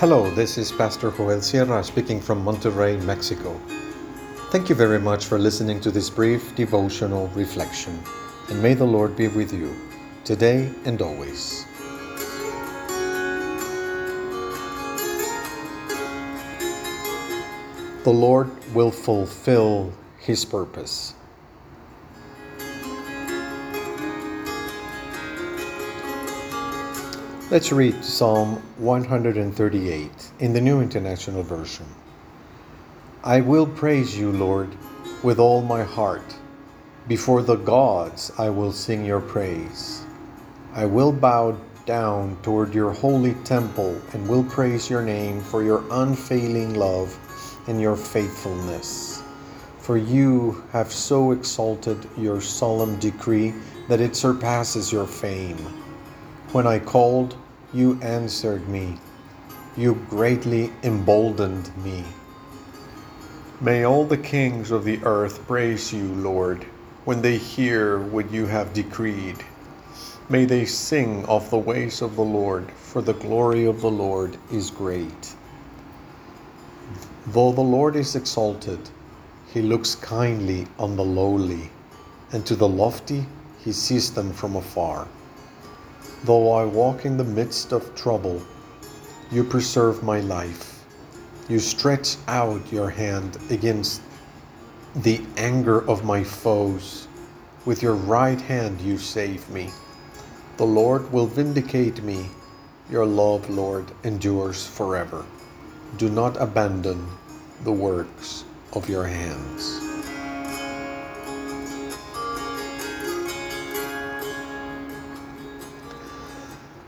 Hello, this is Pastor Joel Sierra speaking from Monterrey, Mexico. Thank you very much for listening to this brief devotional reflection, and may the Lord be with you today and always. The Lord will fulfill His purpose. Let's read Psalm 138 in the New International Version. I will praise you, Lord, with all my heart. Before the gods, I will sing your praise. I will bow down toward your holy temple and will praise your name for your unfailing love and your faithfulness. For you have so exalted your solemn decree that it surpasses your fame. When I called, you answered me. You greatly emboldened me. May all the kings of the earth praise you, Lord, when they hear what you have decreed. May they sing of the ways of the Lord, for the glory of the Lord is great. Though the Lord is exalted, he looks kindly on the lowly, and to the lofty he sees them from afar. Though I walk in the midst of trouble, you preserve my life. You stretch out your hand against the anger of my foes. With your right hand you save me. The Lord will vindicate me. Your love, Lord, endures forever. Do not abandon the works of your hands.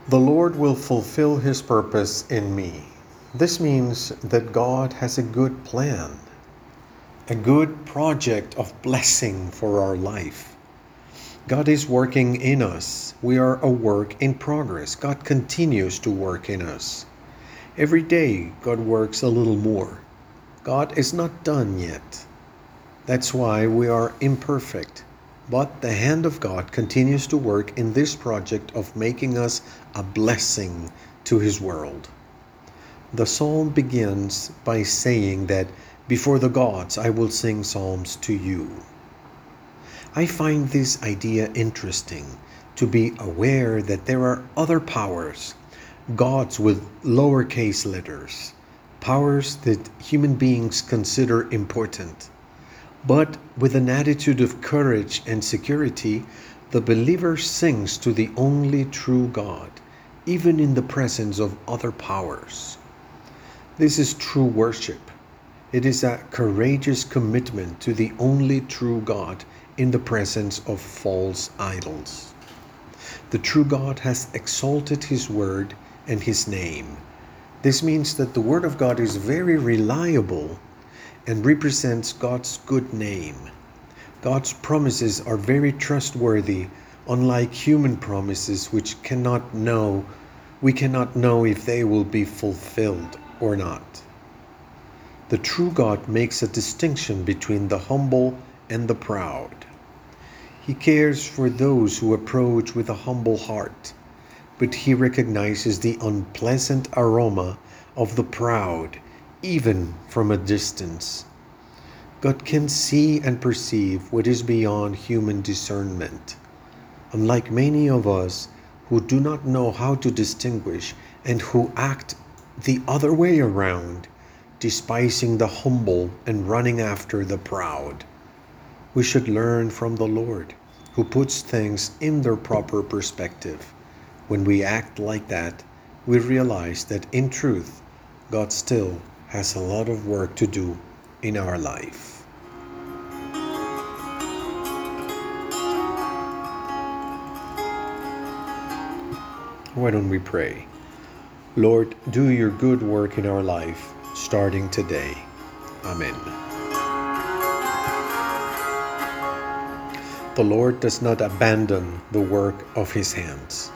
The Lord will fulfill his purpose in me. This means that God has a good plan, a good project of blessing for our life. God is working in us. We are a work in progress. God continues to work in us. Every day, God works a little more. God is not done yet. That's why we are imperfect. But the hand of God continues to work in this project of making us a blessing to His world. The psalm begins by saying that before the gods I will sing psalms to you. I find this idea interesting to be aware that there are other powers, gods with lowercase letters, powers that human beings consider important but with an attitude of courage and security, the believer sings to the only true God, even in the presence of other powers. This is true worship. It is a courageous commitment to the only true God in the presence of false idols. The true God has exalted His word and His name. This means that the Word of God is very reliable and represents God's good name. God's promises are very trustworthy, unlike human promises which cannot know we cannot know if they will be fulfilled or not. The true God makes a distinction between the humble and the proud. He cares for those who approach with a humble heart, but he recognizes the unpleasant aroma of the proud even from a distance. God can see and perceive what is beyond human discernment. Unlike many of us who do not know how to distinguish and who act the other way around, despising the humble and running after the proud, we should learn from the Lord, who puts things in their proper perspective. When we act like that, we realize that in truth, God still has a lot of work to do in our life. Why don't we pray? Lord, do your good work in our life starting today. Amen. The Lord does not abandon the work of his hands.